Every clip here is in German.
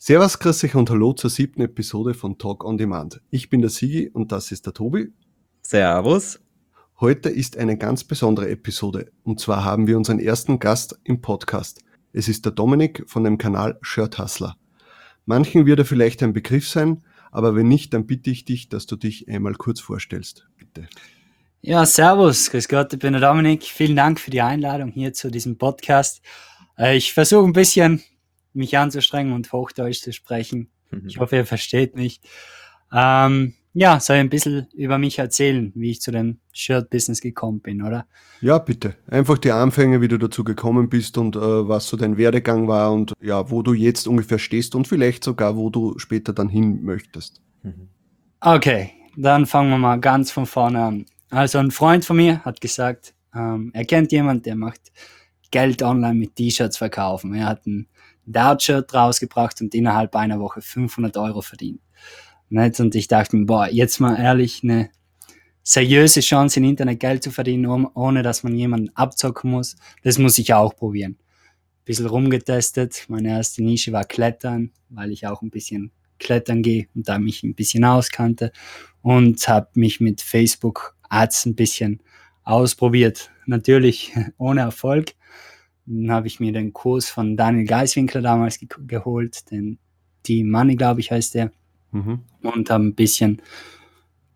Servus, grüß euch und hallo zur siebten Episode von Talk on Demand. Ich bin der Sigi und das ist der Tobi. Servus. Heute ist eine ganz besondere Episode und zwar haben wir unseren ersten Gast im Podcast. Es ist der Dominik von dem Kanal Shirt Hustler. Manchen wird er vielleicht ein Begriff sein, aber wenn nicht, dann bitte ich dich, dass du dich einmal kurz vorstellst. Bitte. Ja, servus, grüß Gott, ich bin der Dominik. Vielen Dank für die Einladung hier zu diesem Podcast. Äh, ich versuche ein bisschen mich anzustrengen und Hochdeutsch zu sprechen. Ich mhm. hoffe, ihr versteht mich. Ähm, ja, soll ich ein bisschen über mich erzählen, wie ich zu dem Shirt-Business gekommen bin, oder? Ja, bitte. Einfach die Anfänge, wie du dazu gekommen bist und äh, was so dein Werdegang war und ja, wo du jetzt ungefähr stehst und vielleicht sogar, wo du später dann hin möchtest. Mhm. Okay, dann fangen wir mal ganz von vorne an. Also ein Freund von mir hat gesagt, ähm, er kennt jemand, der macht Geld online mit T-Shirts verkaufen. Er hat ein Dart-Shirt rausgebracht und innerhalb einer Woche 500 Euro verdient. Und ich dachte mir, boah, jetzt mal ehrlich, eine seriöse Chance im Internet Geld zu verdienen, ohne dass man jemanden abzocken muss, das muss ich auch probieren. Ein bisschen rumgetestet. Meine erste Nische war Klettern, weil ich auch ein bisschen klettern gehe und da mich ein bisschen auskannte und habe mich mit Facebook Ads ein bisschen ausprobiert. Natürlich ohne Erfolg. Dann habe ich mir den Kurs von Daniel Geiswinkler damals ge geholt, den Team Money, glaube ich, heißt der. Mhm. Und habe ein bisschen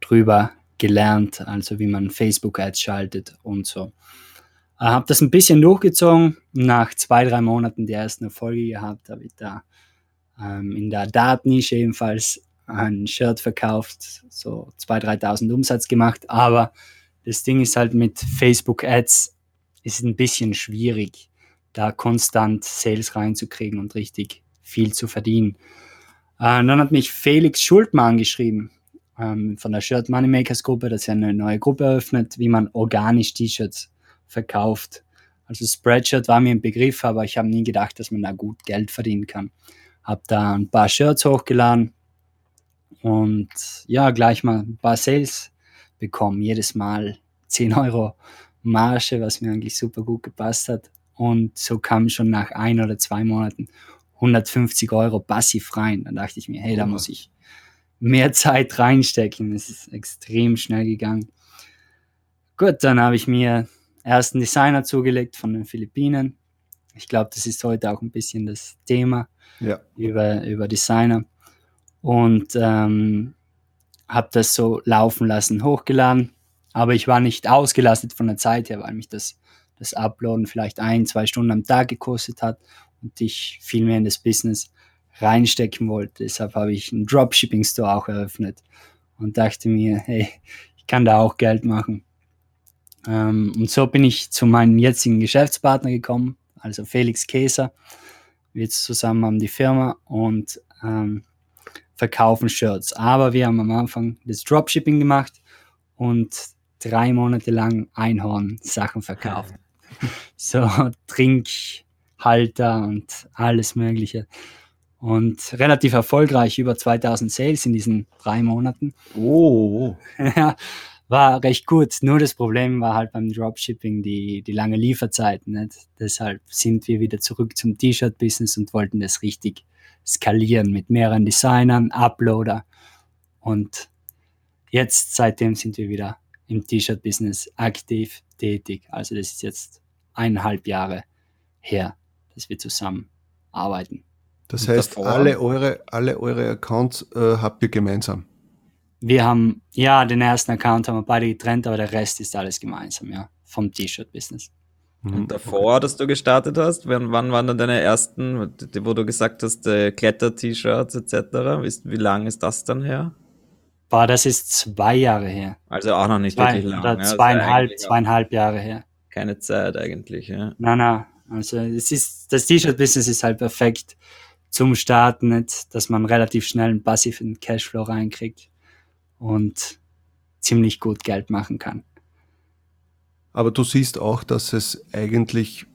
drüber gelernt, also wie man Facebook-Ads schaltet und so. Äh, habe das ein bisschen durchgezogen. Nach zwei, drei Monaten die ersten Erfolge gehabt, habe ich da ähm, in der Datennische ebenfalls ein Shirt verkauft, so 2.000, 3.000 Umsatz gemacht. Aber das Ding ist halt mit Facebook-Ads ist ein bisschen schwierig, da konstant Sales reinzukriegen und richtig viel zu verdienen. Äh, dann hat mich Felix Schultmann geschrieben ähm, von der Shirt Moneymakers Gruppe, dass er eine neue Gruppe eröffnet, wie man organisch T-Shirts verkauft. Also Spreadshirt war mir ein Begriff, aber ich habe nie gedacht, dass man da gut Geld verdienen kann. Habe da ein paar Shirts hochgeladen und ja, gleich mal ein paar Sales bekommen. Jedes Mal 10 Euro Marge, was mir eigentlich super gut gepasst hat. Und so kam schon nach ein oder zwei Monaten 150 Euro passiv rein. Dann dachte ich mir, hey, da muss ich mehr Zeit reinstecken. Es ist extrem schnell gegangen. Gut, dann habe ich mir ersten Designer zugelegt von den Philippinen. Ich glaube, das ist heute auch ein bisschen das Thema ja. über, über Designer. Und ähm, habe das so laufen lassen, hochgeladen. Aber ich war nicht ausgelastet von der Zeit her, weil mich das, das Uploaden vielleicht ein, zwei Stunden am Tag gekostet hat und ich viel mehr in das Business reinstecken wollte. Deshalb habe ich einen Dropshipping-Store auch eröffnet und dachte mir, hey, ich kann da auch Geld machen. Ähm, und so bin ich zu meinem jetzigen Geschäftspartner gekommen, also Felix Käser. Wir zusammen haben die Firma und ähm, verkaufen Shirts. Aber wir haben am Anfang das Dropshipping gemacht und drei Monate lang Einhorn-Sachen verkauft. so Trinkhalter und alles Mögliche. Und relativ erfolgreich, über 2000 Sales in diesen drei Monaten. Oh. ja, war recht gut. Nur das Problem war halt beim Dropshipping die, die lange Lieferzeit. Nicht? Deshalb sind wir wieder zurück zum T-Shirt-Business und wollten das richtig skalieren mit mehreren Designern, Uploader. Und jetzt, seitdem sind wir wieder im T-Shirt-Business aktiv tätig. Also das ist jetzt eineinhalb Jahre her, dass wir zusammen arbeiten. Das heißt, alle eure, alle eure Accounts äh, habt ihr gemeinsam? Wir haben, ja, den ersten Account haben wir beide getrennt, aber der Rest ist alles gemeinsam, ja, vom T-Shirt-Business. Mhm. Und davor, dass du gestartet hast, wann, wann waren dann deine ersten, wo du gesagt hast, äh, Kletter-T-Shirts etc.? Wie, wie lang ist das dann her? Boah, das ist zwei Jahre her. Also auch noch nicht zwei, wirklich lang. Oder ja, zweieinhalb, zweieinhalb Jahre her. Keine Zeit eigentlich, ja. Nein, nein. Also es ist, das T-Shirt-Business ist halt perfekt zum Starten, nicht, dass man relativ schnell einen passiven Cashflow reinkriegt und ziemlich gut Geld machen kann. Aber du siehst auch, dass es eigentlich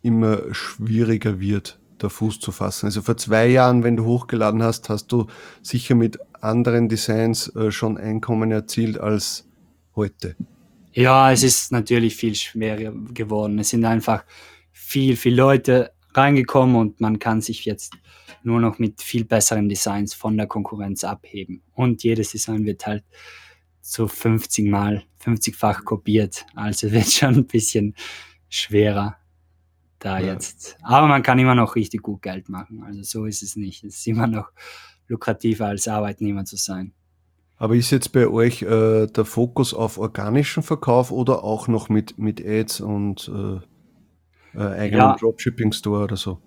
immer schwieriger wird, da Fuß zu fassen. Also vor zwei Jahren, wenn du hochgeladen hast, hast du sicher mit anderen Designs äh, schon Einkommen erzielt als heute. Ja, es ist natürlich viel schwerer geworden. Es sind einfach viel, viel Leute reingekommen und man kann sich jetzt nur noch mit viel besseren Designs von der Konkurrenz abheben. Und jedes Design wird halt so 50 mal, 50-fach kopiert. Also wird schon ein bisschen schwerer da ja. jetzt. Aber man kann immer noch richtig gut Geld machen. Also so ist es nicht. Es ist immer noch lukrativer als Arbeitnehmer zu sein. Aber ist jetzt bei euch äh, der Fokus auf organischen Verkauf oder auch noch mit, mit Ads und äh, äh, eigenem ja. Dropshipping-Store oder so?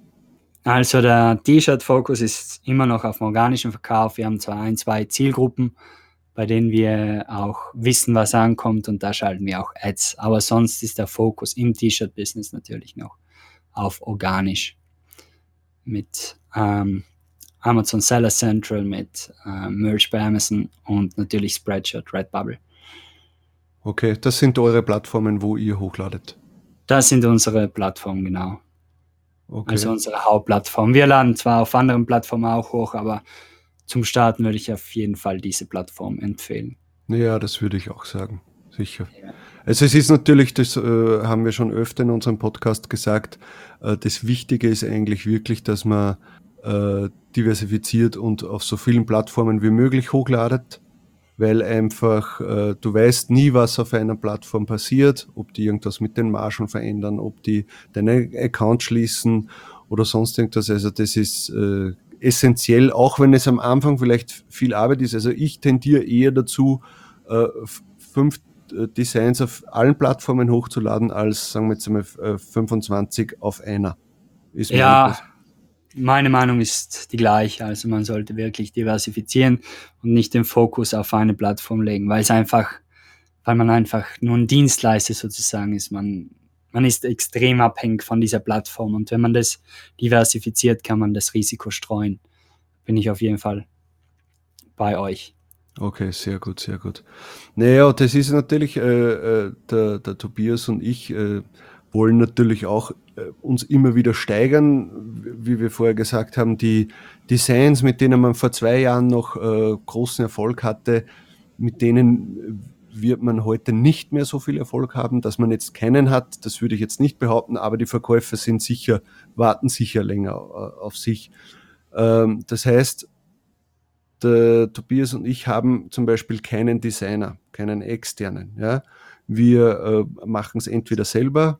Also der T-Shirt-Fokus ist immer noch auf organischen Verkauf. Wir haben zwar ein, zwei Zielgruppen, bei denen wir auch wissen, was ankommt und da schalten wir auch Ads. Aber sonst ist der Fokus im T-Shirt-Business natürlich noch auf organisch mit ähm, Amazon Seller Central, mit äh, Merch bei Amazon und natürlich Spreadshirt, Redbubble. Okay, das sind eure Plattformen, wo ihr hochladet. Das sind unsere Plattformen, genau. Okay. Also unsere Hauptplattform. Wir laden zwar auf anderen Plattformen auch hoch, aber zum Starten würde ich auf jeden Fall diese Plattform empfehlen. Ja, das würde ich auch sagen, sicher. Ja. Also es ist natürlich, das äh, haben wir schon öfter in unserem Podcast gesagt, äh, das Wichtige ist eigentlich wirklich, dass man äh, diversifiziert und auf so vielen Plattformen wie möglich hochladet, weil einfach äh, du weißt nie, was auf einer Plattform passiert, ob die irgendwas mit den Margen verändern, ob die deine Account schließen oder sonst irgendwas. Also das ist äh, essentiell, auch wenn es am Anfang vielleicht viel Arbeit ist. Also ich tendiere eher dazu, äh, fünf äh, Designs auf allen Plattformen hochzuladen, als sagen wir jetzt einmal 25 äh, auf einer. Ist ja, meine Meinung ist die gleiche. Also man sollte wirklich diversifizieren und nicht den Fokus auf eine Plattform legen, weil es einfach, weil man einfach nur ein Dienstleister sozusagen ist. Man, man ist extrem abhängig von dieser Plattform und wenn man das diversifiziert, kann man das Risiko streuen. Bin ich auf jeden Fall bei euch. Okay, sehr gut, sehr gut. Naja, das ist natürlich, äh, äh, der, der Tobias und ich äh, wollen natürlich auch uns immer wieder steigern. Wie wir vorher gesagt haben, die Designs, mit denen man vor zwei Jahren noch äh, großen Erfolg hatte, mit denen wird man heute nicht mehr so viel Erfolg haben, dass man jetzt keinen hat. Das würde ich jetzt nicht behaupten, aber die Verkäufer sind sicher, warten sicher länger äh, auf sich. Ähm, das heißt, der Tobias und ich haben zum Beispiel keinen Designer, keinen externen. Ja? Wir äh, machen es entweder selber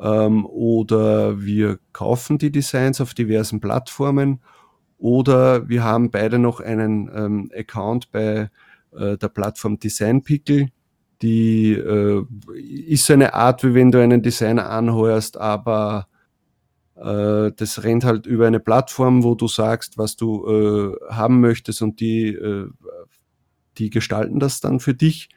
ähm, oder wir kaufen die Designs auf diversen Plattformen oder wir haben beide noch einen ähm, Account bei äh, der Plattform Design Pickle. Die äh, ist so eine Art, wie wenn du einen Designer anheuerst, aber äh, das rennt halt über eine Plattform, wo du sagst, was du äh, haben möchtest und die, äh, die gestalten das dann für dich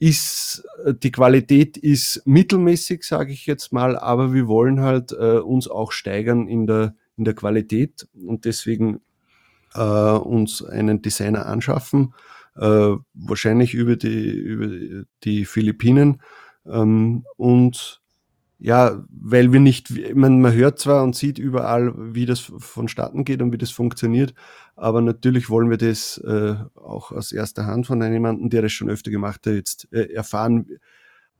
ist, äh, die Qualität ist mittelmäßig, sage ich jetzt mal, aber wir wollen halt äh, uns auch steigern in der, in der Qualität und deswegen äh, uns einen Designer anschaffen, äh, wahrscheinlich über die, über die Philippinen ähm, und ja, weil wir nicht, man, man hört zwar und sieht überall, wie das vonstatten geht und wie das funktioniert, aber natürlich wollen wir das äh, auch aus erster Hand von jemandem, der das schon öfter gemacht hat, jetzt äh, erfahren,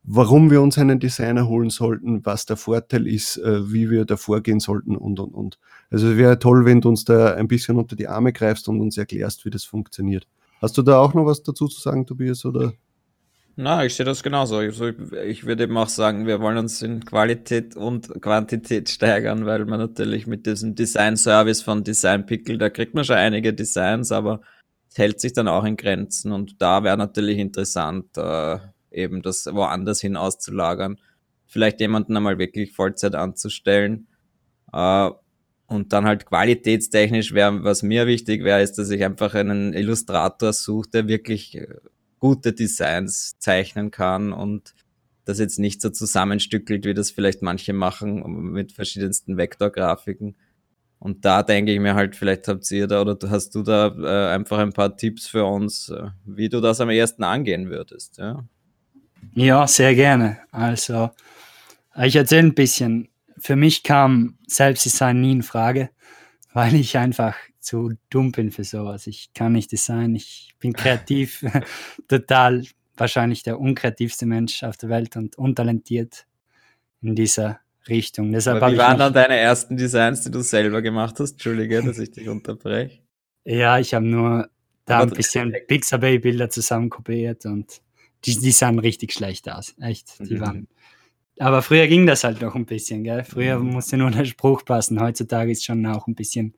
warum wir uns einen Designer holen sollten, was der Vorteil ist, äh, wie wir da vorgehen sollten und, und, und. Also es wäre toll, wenn du uns da ein bisschen unter die Arme greifst und uns erklärst, wie das funktioniert. Hast du da auch noch was dazu zu sagen, Tobias, oder? Na, ich sehe das genauso. Also ich würde eben auch sagen, wir wollen uns in Qualität und Quantität steigern, weil man natürlich mit diesem Design-Service von Design Pickle, da kriegt man schon einige Designs, aber es hält sich dann auch in Grenzen und da wäre natürlich interessant, äh, eben das woanders hin auszulagern. Vielleicht jemanden einmal wirklich Vollzeit anzustellen. Äh, und dann halt qualitätstechnisch wäre, was mir wichtig wäre, ist, dass ich einfach einen Illustrator suche, der wirklich äh, gute Designs zeichnen kann und das jetzt nicht so zusammenstückelt, wie das vielleicht manche machen mit verschiedensten Vektorgrafiken. Und da denke ich mir halt, vielleicht habt ihr da oder hast du da äh, einfach ein paar Tipps für uns, äh, wie du das am ersten angehen würdest. Ja, ja sehr gerne. Also, ich erzähle ein bisschen. Für mich kam Selbstdesign nie in Frage, weil ich einfach zu dumm bin für sowas. Ich kann nicht designen, ich bin kreativ, total wahrscheinlich der unkreativste Mensch auf der Welt und untalentiert in dieser Richtung. Deshalb Aber wie waren dann deine ersten Designs, die du selber gemacht hast? Entschuldige, dass ich dich unterbreche. ja, ich habe nur da Aber ein bisschen Pixabay-Bilder zusammen kopiert und die, die sahen richtig schlecht aus. Echt, die Mhm. waren. Aber früher ging das halt noch ein bisschen, gell? Früher Mhm. musste nur der Spruch passen. Heutzutage ist schon auch ein bisschen,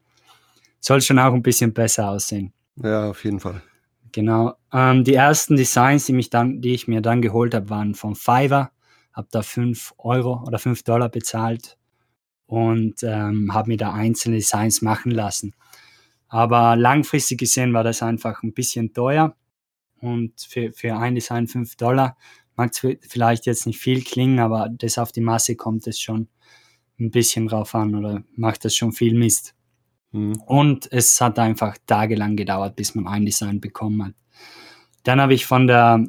soll schon auch ein bisschen besser aussehen. Ja, auf jeden Fall. Genau. Ähm, die ersten Designs, die, mich dann, die ich mir dann geholt habe, waren von Fiverr. Habe da 5 Euro oder 5 Dollar bezahlt und ähm, habe mir da einzelne Designs machen lassen. Aber langfristig gesehen war das einfach ein bisschen teuer. Und für, für ein Design 5 Dollar mag es vielleicht jetzt nicht viel klingen, aber das auf die Masse kommt es schon ein bisschen drauf an oder macht das schon viel Mist. Mhm. Und es hat einfach tagelang gedauert, bis man ein Design bekommen hat. Dann habe ich von der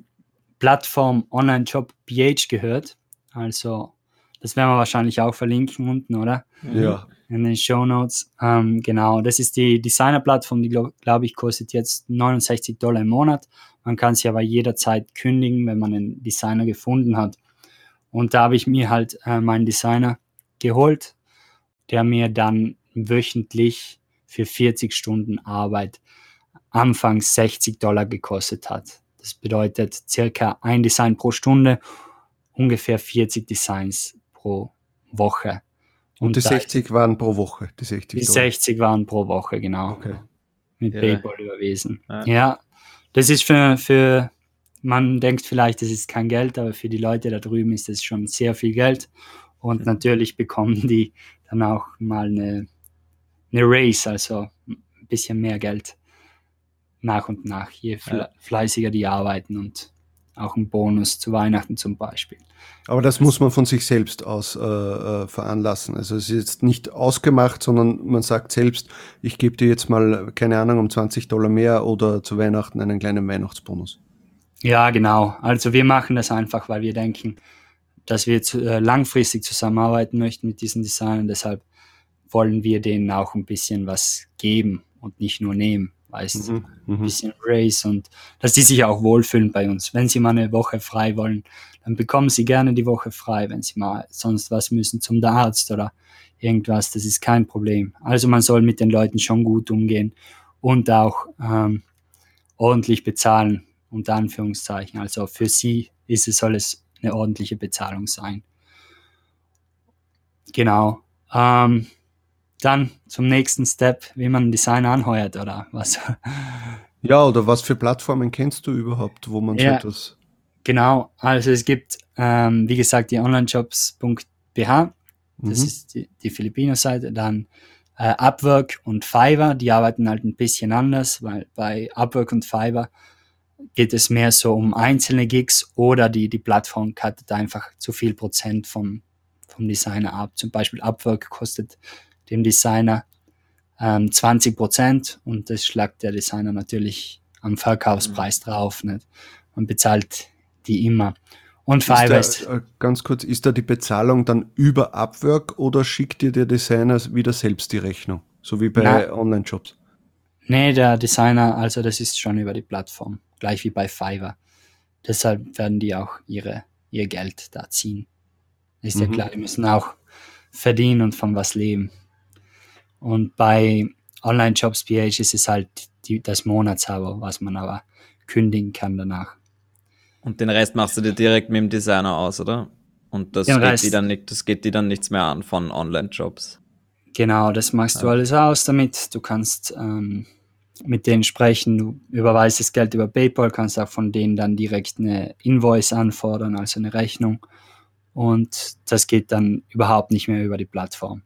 Plattform Online Job PH gehört. Also, das werden wir wahrscheinlich auch verlinken unten, oder? Ja. In den Show Notes. Ähm, genau, das ist die Designer-Plattform, die glaube glaub ich kostet jetzt 69 Dollar im Monat. Man kann sie aber jederzeit kündigen, wenn man einen Designer gefunden hat. Und da habe ich mir halt äh, meinen Designer geholt, der mir dann wöchentlich für 40 Stunden Arbeit anfangs 60 Dollar gekostet hat. Das bedeutet circa ein Design pro Stunde, ungefähr 40 Designs pro Woche. Und die da- 60 waren pro Woche, die 60 die Dollar. 60 waren pro Woche, genau. Okay. Mit Irre. PayPal überwiesen. Ja. Ja. das ist für, für, man denkt vielleicht, das ist kein Geld, aber für die Leute da drüben ist das schon sehr viel Geld. Und natürlich bekommen die dann auch mal eine, eine Raise, also ein bisschen mehr Geld nach und nach, je Ja. fleißiger die arbeiten und auch ein Bonus zu Weihnachten zum Beispiel. Aber das muss man von sich selbst aus äh, äh, veranlassen. Also es ist jetzt nicht ausgemacht, sondern man sagt selbst, ich gebe dir jetzt mal, keine Ahnung, um 20 Dollar mehr oder zu Weihnachten einen kleinen Weihnachtsbonus. Ja, genau. Also wir machen das einfach, weil wir denken, dass wir zu, äh, langfristig zusammenarbeiten möchten mit diesen Designern. Deshalb wollen wir denen auch ein bisschen was geben und nicht nur nehmen. Weißt du, Mhm. ein Mhm. bisschen Race und dass die sich auch wohlfühlen bei uns. Wenn sie mal eine Woche frei wollen, dann bekommen sie gerne die Woche frei. Wenn sie mal sonst was müssen zum Arzt oder irgendwas, das ist kein Problem. Also man soll mit den Leuten schon gut umgehen und auch ähm, ordentlich bezahlen, unter Anführungszeichen. Also für sie ist es, soll es eine ordentliche Bezahlung sein. Genau. Ähm, dann zum nächsten Step, wie man einen Designer anheuert oder was. Ja, oder was für Plattformen kennst du überhaupt, wo man so Ja. etwas. Genau, also es gibt, ähm, wie gesagt, die onlinejobs.bh, das Mhm. ist die, die Filipino-Seite, dann äh, Upwork und Fiverr, die arbeiten halt ein bisschen anders, weil bei Upwork und Fiverr geht es mehr so um einzelne Gigs oder die, die Plattform cuttet einfach zu viel Prozent vom, vom Designer ab. Zum Beispiel Upwork kostet dem Designer ähm, 20 Prozent und das schlagt der Designer natürlich am Verkaufspreis drauf. Nicht? Man bezahlt die immer. Und Fiverr Ist ist, da, äh, ganz kurz, ist da die Bezahlung dann über Upwork oder schickt dir der Designer wieder selbst die Rechnung? So wie bei. Online-Jobs. nee, der Designer, also das ist schon über die Plattform, gleich wie bei Fiverr. Deshalb werden die auch ihre, ihr Geld da ziehen. Ist ja Mhm. klar, die müssen auch verdienen und von was leben. Und bei Online-Jobs PH ist es halt die, das Monatsabo, was man aber kündigen kann danach. Und den Rest machst du dir direkt mit dem Designer aus, oder? Und das Den geht, Rest- die dann nicht, das geht die dann nichts mehr an von Online-Jobs. Genau, das machst du Ja. alles aus damit. Du kannst ähm, mit denen sprechen, du überweist das Geld über PayPal, kannst auch von denen dann direkt eine Invoice anfordern, also eine Rechnung. Und das geht dann überhaupt nicht mehr über die Plattform.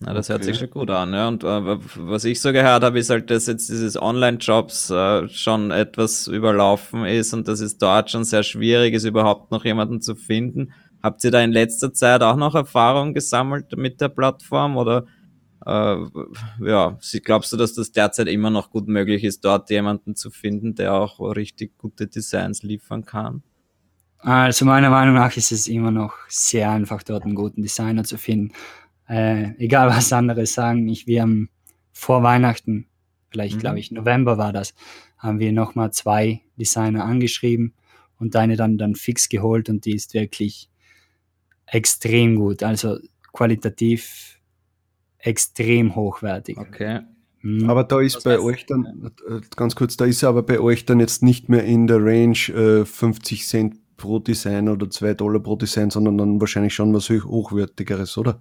Na, das hört Okay. sich schon gut an, ja. Und äh, was ich so gehört habe, ist halt, dass jetzt dieses Online-Jobs äh, schon etwas überlaufen ist und dass es dort schon sehr schwierig ist, überhaupt noch jemanden zu finden. Habt ihr da in letzter Zeit auch noch Erfahrung gesammelt mit der Plattform oder äh, ja, glaubst du, dass das derzeit immer noch gut möglich ist, dort jemanden zu finden, der auch richtig gute Designs liefern kann? Also meiner Meinung nach ist es immer noch sehr einfach, dort einen guten Designer zu finden. Äh, egal was andere sagen, ich, wir haben vor Weihnachten, vielleicht Mhm. glaube ich November war das, haben wir nochmal zwei Designer angeschrieben und eine dann, dann fix geholt und die ist wirklich extrem gut, also qualitativ extrem hochwertig. Okay. Mhm. Aber da ist Was bei euch dann, äh, ganz kurz, da ist aber bei euch dann jetzt nicht mehr in der Range äh, 50 Cent pro Design oder 2 Dollar pro Design, sondern dann wahrscheinlich schon was hochwertigeres, oder?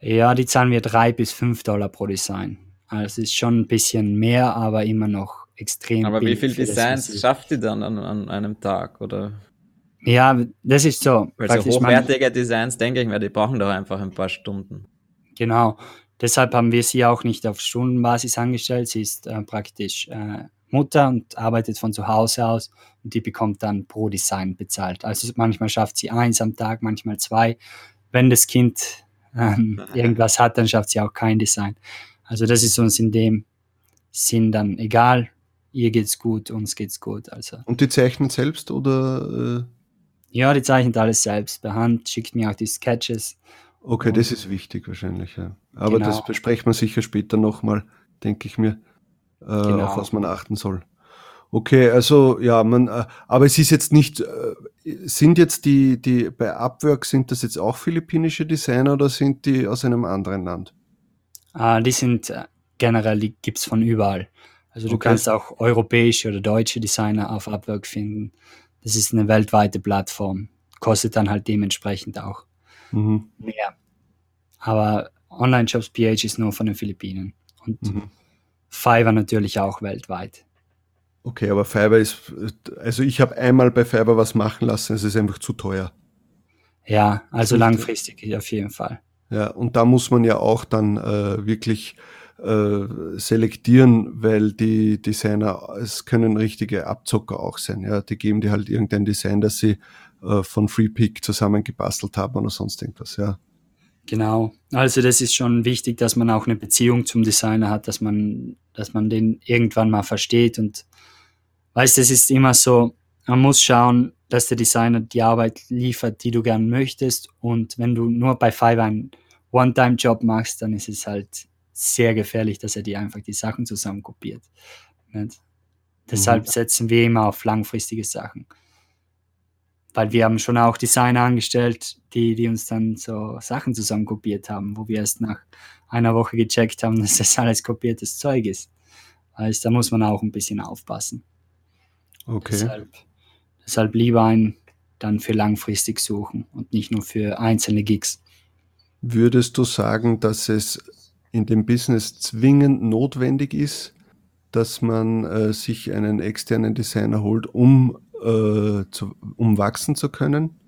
Ja, die zahlen wir 3 bis 5 Dollar pro Design. Also es ist schon ein bisschen mehr, aber immer noch extrem. Aber wie viele Designs schafft ihr dann an, an, einem Tag? Oder? Ja, das ist so. Weil so hochwertige Designs, denke ich mir, die brauchen doch einfach ein paar Stunden. Genau. Deshalb haben wir sie auch nicht auf Stundenbasis angestellt. Sie ist äh, praktisch äh, Mutter und arbeitet von zu Hause aus und die bekommt dann pro Design bezahlt. Also manchmal schafft sie eins am Tag, manchmal zwei. Wenn das Kind ähm, irgendwas hat, dann schafft sie auch kein Design. Also das ist uns in dem Sinn dann egal. Ihr geht's gut, uns geht's gut. Also. Und die zeichnen selbst oder? Äh? Ja, die zeichnet alles selbst per Hand, schickt mir auch die Sketches. Okay, das ist wichtig wahrscheinlich, ja. Aber genau. das besprechen wir sicher später nochmal, denke ich mir, äh, genau. auf was man achten soll. Okay, also ja, man, äh, aber es ist jetzt nicht, äh, sind jetzt die, die bei Upwork, sind das jetzt auch philippinische Designer oder sind die aus einem anderen Land? Ah, die sind äh, generell, die gibt es von überall. Also du okay. kannst auch europäische oder deutsche Designer auf Upwork finden. Das ist eine weltweite Plattform. Kostet dann halt dementsprechend auch mhm. mehr. Aber Online-Shops PH ist nur von den Philippinen. Und mhm. Fiverr natürlich auch weltweit. Okay, aber Fiverr ist, also ich habe einmal bei Fiverr was machen lassen, es ist einfach zu teuer. Ja, also langfristig auf jeden Fall. Ja, und da muss man ja auch dann äh, wirklich äh, selektieren, weil die Designer, es können richtige Abzocker auch sein. Ja, die geben dir halt irgendein Design, das sie äh, von FreePick zusammengebastelt haben oder sonst irgendwas. Ja. Genau. Also das ist schon wichtig, dass man auch eine Beziehung zum Designer hat, dass man, dass man den irgendwann mal versteht und weißt, es ist immer so, man muss schauen, dass der Designer die Arbeit liefert, die du gern möchtest. Und wenn du nur bei Fiverr einen One-Time-Job machst, dann ist es halt sehr gefährlich, dass er dir einfach die Sachen zusammen kopiert. Nicht? Deshalb mhm. setzen wir immer auf langfristige Sachen. Weil wir haben schon auch Designer angestellt, die, die uns dann so Sachen zusammen kopiert haben, wo wir erst nach einer Woche gecheckt haben, dass das alles kopiertes Zeug ist. Also da muss man auch ein bisschen aufpassen. Okay. Deshalb, deshalb lieber einen dann für langfristig suchen und nicht nur für einzelne Gigs. Würdest du sagen, dass es in dem Business zwingend notwendig ist, dass man äh, sich einen externen Designer holt, um, äh, zu, um wachsen zu können?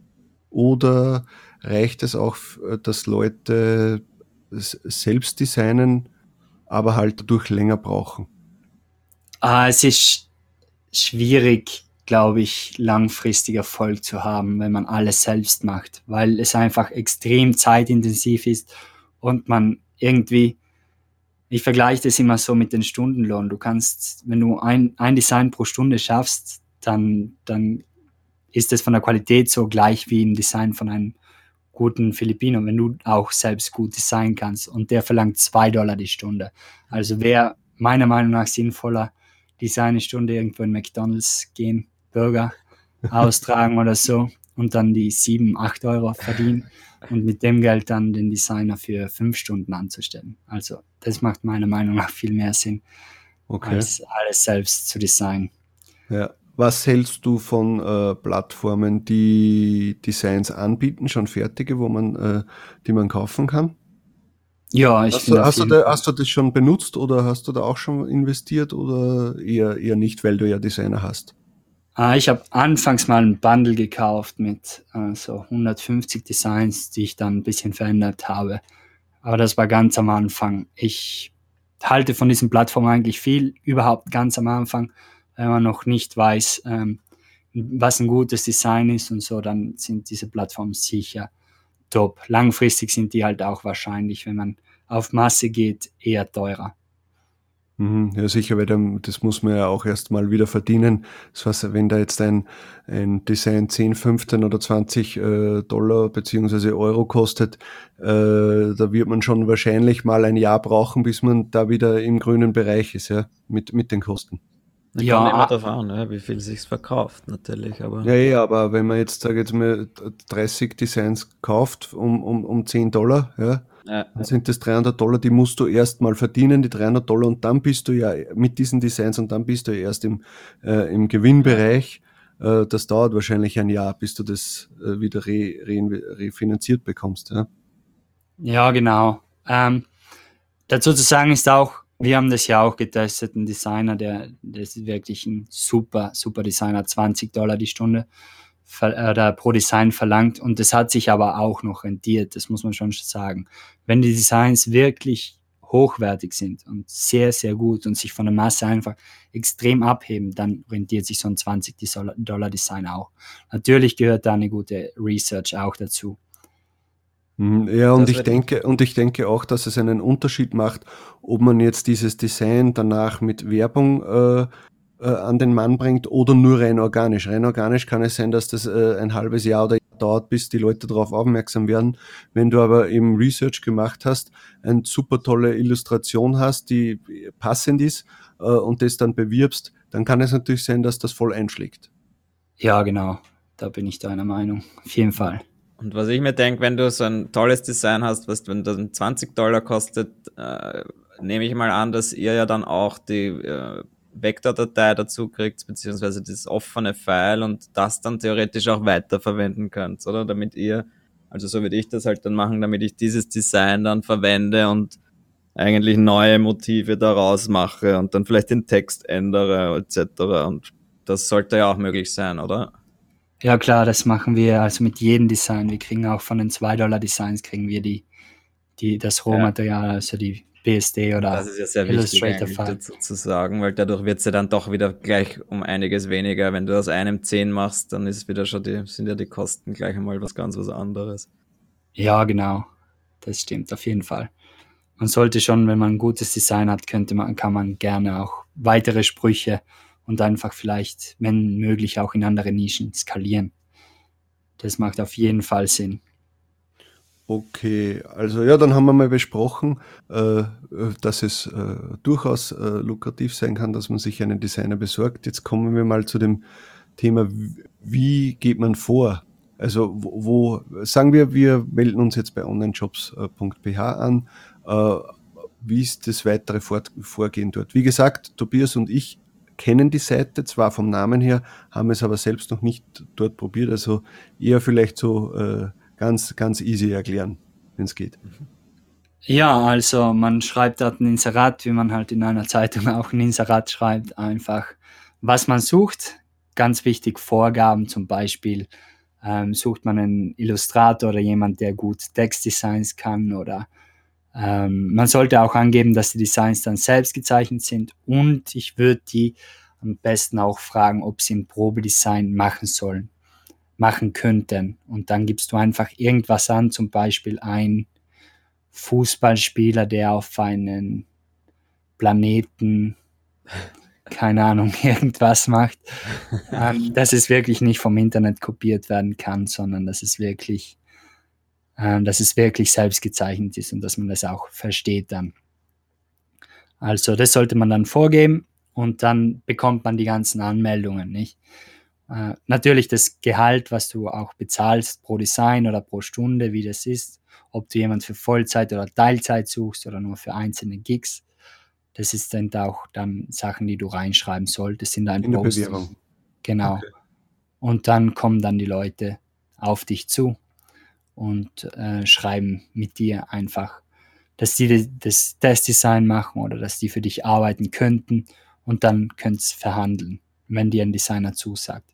Oder reicht es auch, dass Leute selbst designen, aber halt dadurch länger brauchen? Ah, es ist schwierig, glaube ich, langfristig Erfolg zu haben, wenn man alles selbst macht, weil es einfach extrem zeitintensiv ist und man irgendwie, ich vergleiche das immer so mit den Stundenlohn. Du kannst, wenn du ein, ein Design pro Stunde schaffst, dann, dann ist es von der Qualität so gleich wie ein Design von einem guten Filipino, wenn du auch selbst gut designen kannst. Und der verlangt zwei Dollar die Stunde. Also wäre meiner Meinung nach sinnvoller, diese eine Stunde irgendwo in McDonalds gehen, Burger austragen oder so und dann die sieben, acht Euro verdienen und mit dem Geld dann den Designer für fünf Stunden anzustellen. Also das macht meiner Meinung nach viel mehr Sinn, okay. als alles selbst zu designen. Ja. Was hältst du von äh, Plattformen, die Designs anbieten, schon fertige, wo man, äh, die man kaufen kann? Ja, ich hast du, hast, du da, hast du das schon benutzt oder hast du da auch schon investiert oder eher, eher nicht, weil du ja Designer hast? Ah, ich habe anfangs mal ein Bundle gekauft mit äh, so 150 Designs, die ich dann ein bisschen verändert habe. Aber das war ganz am Anfang. Ich halte von diesen Plattformen eigentlich viel, überhaupt ganz am Anfang, wenn man noch nicht weiß, ähm, was ein gutes Design ist und so, dann sind diese Plattformen sicher top. Langfristig sind die halt auch wahrscheinlich, wenn man auf Masse geht, eher teurer. Mhm, ja, sicher, weil das muss man ja auch erst mal wieder verdienen. Das heißt, wenn da jetzt ein, ein Design 10, 15 oder 20 äh, Dollar beziehungsweise Euro kostet, äh, da wird man schon wahrscheinlich mal ein Jahr brauchen, bis man da wieder im grünen Bereich ist, ja, mit, mit den Kosten. Dann ja, kommt immer darauf an, ja, wie viel sich verkauft, natürlich. Aber ja, ja, aber wenn man jetzt, sage jetzt mal, 30 Designs kauft um, um, um 10 Dollar, ja, ja. dann sind das 300 Dollar, die musst du erst mal verdienen, die 300 Dollar, und dann bist du ja mit diesen Designs und dann bist du ja erst im, äh, im Gewinnbereich. Äh, das dauert wahrscheinlich ein Jahr, bis du das äh, wieder re, re, refinanziert bekommst. Ja, ja genau. Ähm, dazu zu sagen ist auch, wir haben das ja auch getestet, ein Designer, der, der ist wirklich ein super, super Designer, 20 Dollar die Stunde oder äh, pro Design verlangt und das hat sich aber auch noch rentiert, das muss man schon sagen. Wenn die Designs wirklich hochwertig sind und sehr, sehr gut und sich von der Masse einfach extrem abheben, dann rentiert sich so ein 20 Dollar Design auch. Natürlich gehört da eine gute Research auch dazu. Mhm, ja, und ich denke, und ich denke auch, dass es einen Unterschied macht, ob man jetzt dieses Design danach mit Werbung äh, äh, an den Mann bringt oder nur rein organisch. Rein organisch kann es sein, dass das äh, ein halbes Jahr oder dauert, bis die Leute darauf aufmerksam werden. Wenn du aber eben Research gemacht hast, eine super tolle Illustration hast, die passend ist äh, und das dann bewirbst, dann kann es natürlich sein, dass das voll einschlägt. Ja, genau. Da bin ich deiner Meinung. Auf jeden Fall. Und was ich mir denke, wenn du so ein tolles Design hast, was wenn das 20 Dollar kostet, äh, nehme ich mal an, dass ihr ja dann auch die äh, Vektordatei dazu kriegt, beziehungsweise das offene File und das dann theoretisch auch weiterverwenden könnt, oder? Damit ihr, also so würde ich das halt dann machen, damit ich dieses Design dann verwende und eigentlich neue Motive daraus mache und dann vielleicht den Text ändere etc. Und das sollte ja auch möglich sein, oder? Ja klar, das machen wir also mit jedem Design. Wir kriegen auch von den 2 Dollar Designs kriegen wir die, die, das Rohmaterial, ja. also die BSD oder Das ist ja sehr wichtig dazu zu sagen, weil dadurch wird es ja dann doch wieder gleich um einiges weniger. Wenn du aus einem 10 machst, dann ist wieder schon die, sind ja die Kosten gleich einmal was ganz was anderes. Ja, genau. Das stimmt auf jeden Fall. Man sollte schon, wenn man ein gutes Design hat, könnte man, kann man gerne auch weitere Sprüche und einfach vielleicht, wenn möglich, auch in andere Nischen skalieren. Das macht auf jeden Fall Sinn. Okay, also ja, dann haben wir mal besprochen, äh, dass es äh, durchaus äh, lukrativ sein kann, dass man sich einen Designer besorgt. Jetzt kommen wir mal zu dem Thema, wie geht man vor? Also wo, wo sagen wir, wir melden uns jetzt bei onlinejobs.ph an. Äh, wie ist das weitere Vorgehen dort? Wie gesagt, Tobias und ich kennen die Seite zwar vom Namen her, haben es aber selbst noch nicht dort probiert. Also eher vielleicht so äh, ganz, ganz easy erklären, wenn es geht. Ja, also man schreibt dort ein Inserat, wie man halt in einer Zeitung auch ein Inserat schreibt, einfach was man sucht. Ganz wichtig Vorgaben, zum Beispiel ähm, sucht man einen Illustrator oder jemand, der gut Textdesigns kann oder ähm, man sollte auch angeben, dass die Designs dann selbst gezeichnet sind und ich würde die am besten auch fragen, ob sie ein Probedesign machen sollen, machen könnten. Und dann gibst du einfach irgendwas an, zum Beispiel ein Fußballspieler, der auf einen Planeten, keine Ahnung, irgendwas macht, ähm, dass es wirklich nicht vom Internet kopiert werden kann, sondern dass es wirklich dass es wirklich selbst gezeichnet ist und dass man das auch versteht dann. Also das sollte man dann vorgeben und dann bekommt man die ganzen Anmeldungen, nicht? Äh, natürlich das Gehalt, was du auch bezahlst pro Design oder pro Stunde, wie das ist, ob du jemand für Vollzeit oder Teilzeit suchst oder nur für einzelne Gigs, das sind auch dann Sachen, die du reinschreiben solltest in dein Post. Genau. Okay. Und dann kommen dann die Leute auf dich zu und äh, schreiben mit dir einfach, dass die das Testdesign machen oder dass die für dich arbeiten könnten und dann könntest verhandeln, wenn dir ein Designer zusagt.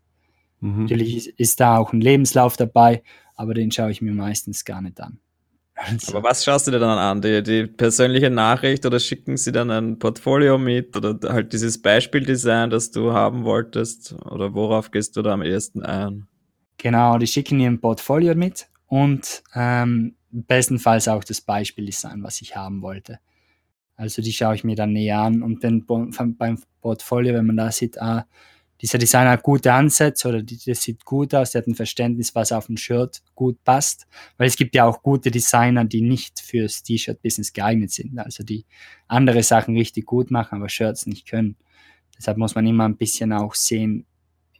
Mhm. Natürlich ist, da auch ein Lebenslauf dabei, aber den schaue ich mir meistens gar nicht an. Also. Aber was schaust du dir dann an? Die, die, persönliche Nachricht oder schicken sie dann ein Portfolio mit oder halt dieses Beispieldesign, das du haben wolltest? Oder worauf gehst du da am ehesten ein? Genau, die schicken mir ein Portfolio mit und ähm, bestenfalls auch das Beispieldesign, was ich haben wollte. Also die schaue ich mir dann näher an und dann beim Portfolio, wenn man da sieht, ah, dieser Designer hat gute Ansätze oder das sieht gut aus, der hat ein Verständnis, was auf ein Shirt gut passt. Weil es gibt ja auch gute Designer, die nicht fürs T-Shirt-Business geeignet sind. Also die andere Sachen richtig gut machen, aber Shirts nicht können. Deshalb muss man immer ein bisschen auch sehen,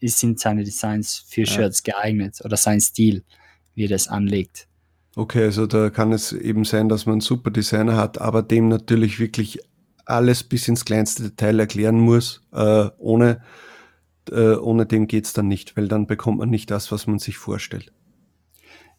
sind seine Designs für ja. Shirts geeignet oder sein Stil, wie er das anlegt. Okay, also da kann es eben sein, dass man einen super Designer hat, aber dem natürlich wirklich alles bis ins kleinste Detail erklären muss. Äh, ohne, äh, ohne dem geht's dann nicht, weil dann bekommt man nicht das, was man sich vorstellt.